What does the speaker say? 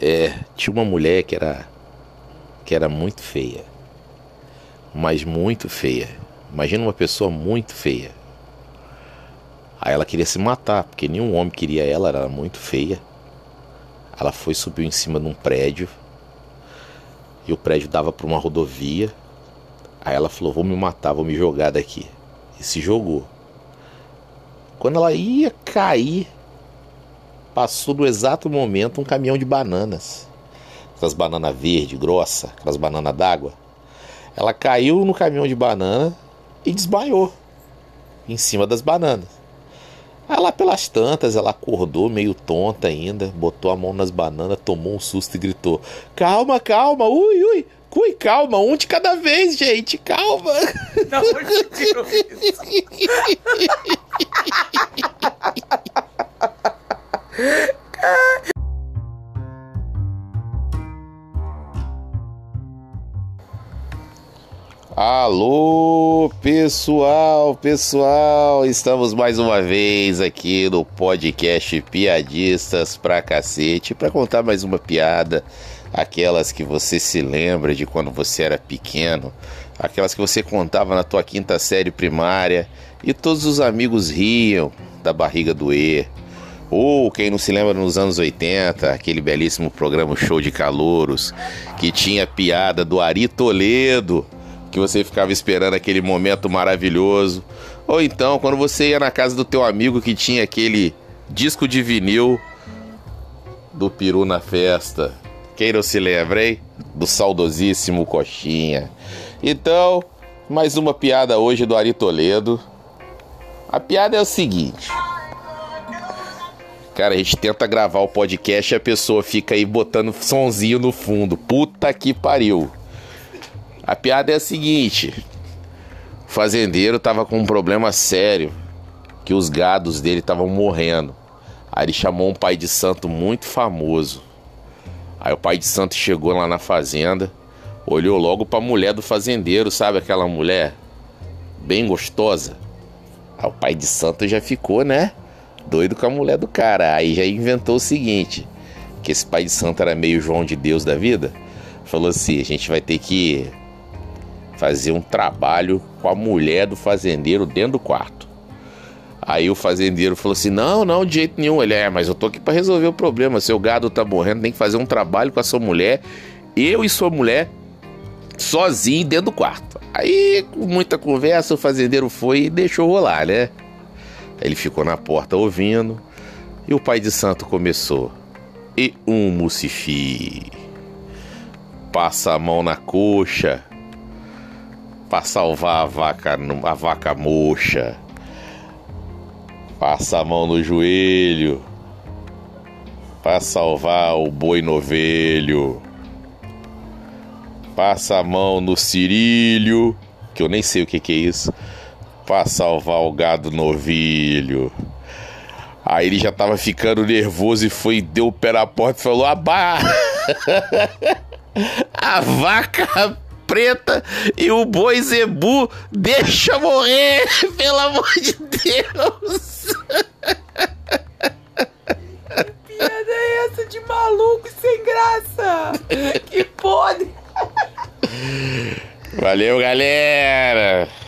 É, tinha uma mulher que era que era muito feia. Mas muito feia. Imagina uma pessoa muito feia. Aí ela queria se matar, porque nenhum homem queria ela, ela era muito feia. Ela foi subiu em cima de um prédio. E o prédio dava para uma rodovia. Aí ela falou: "Vou me matar, vou me jogar daqui". E se jogou. Quando ela ia cair, passou no exato momento um caminhão de bananas. Aquelas bananas verde, grossa, aquelas bananas d'água. Ela caiu no caminhão de banana e desmaiou em cima das bananas. Aí lá pelas tantas, ela acordou meio tonta ainda, botou a mão nas bananas, tomou um susto e gritou: Calma, calma, ui, ui, Cui, calma, um de cada vez, gente, calma. Não? Alô, pessoal, pessoal, estamos mais uma vez aqui no podcast Piadistas pra cacete para contar mais uma piada, aquelas que você se lembra de quando você era pequeno, aquelas que você contava na tua quinta série primária e todos os amigos riam da barriga doer. Ou quem não se lembra nos anos 80, aquele belíssimo programa Show de Calouros, que tinha piada do Ari Toledo que você ficava esperando aquele momento maravilhoso. Ou então, quando você ia na casa do teu amigo que tinha aquele disco de vinil do peru na festa. Quem não se lembra, hein? Do saudosíssimo Coxinha. Então, mais uma piada hoje do Ari Toledo. A piada é o seguinte. Cara, a gente tenta gravar o podcast e a pessoa fica aí botando sonzinho no fundo. Puta que pariu. A piada é a seguinte: o fazendeiro tava com um problema sério, que os gados dele estavam morrendo. Aí ele chamou um pai de santo muito famoso. Aí o pai de santo chegou lá na fazenda, olhou logo para a mulher do fazendeiro, sabe aquela mulher bem gostosa? Aí o pai de santo já ficou, né? Doido com a mulher do cara. Aí já inventou o seguinte: que esse pai de santo era meio João de Deus da vida. Falou assim: a gente vai ter que fazer um trabalho com a mulher do fazendeiro dentro do quarto. Aí o fazendeiro falou assim: Não, não, de jeito nenhum. Ele é, mas eu tô aqui para resolver o problema. Seu gado tá morrendo, tem que fazer um trabalho com a sua mulher. Eu e sua mulher sozinho dentro do quarto. Aí, com muita conversa, o fazendeiro foi e deixou rolar, né? Ele ficou na porta ouvindo. E o pai de santo começou. E um mucifi. Passa a mão na coxa para salvar a vaca, a vaca moxa. Passa a mão no joelho para salvar o boi novelho. Passa a mão no cirilho, que eu nem sei o que, que é isso, para salvar o gado novilho. Aí ele já tava ficando nervoso e foi, deu o pé na porta e falou: Abá! a vaca preta e o boi zebu deixa morrer, pelo amor de Deus. Que piada é essa de maluco sem graça? Que pode. Valeu, galera.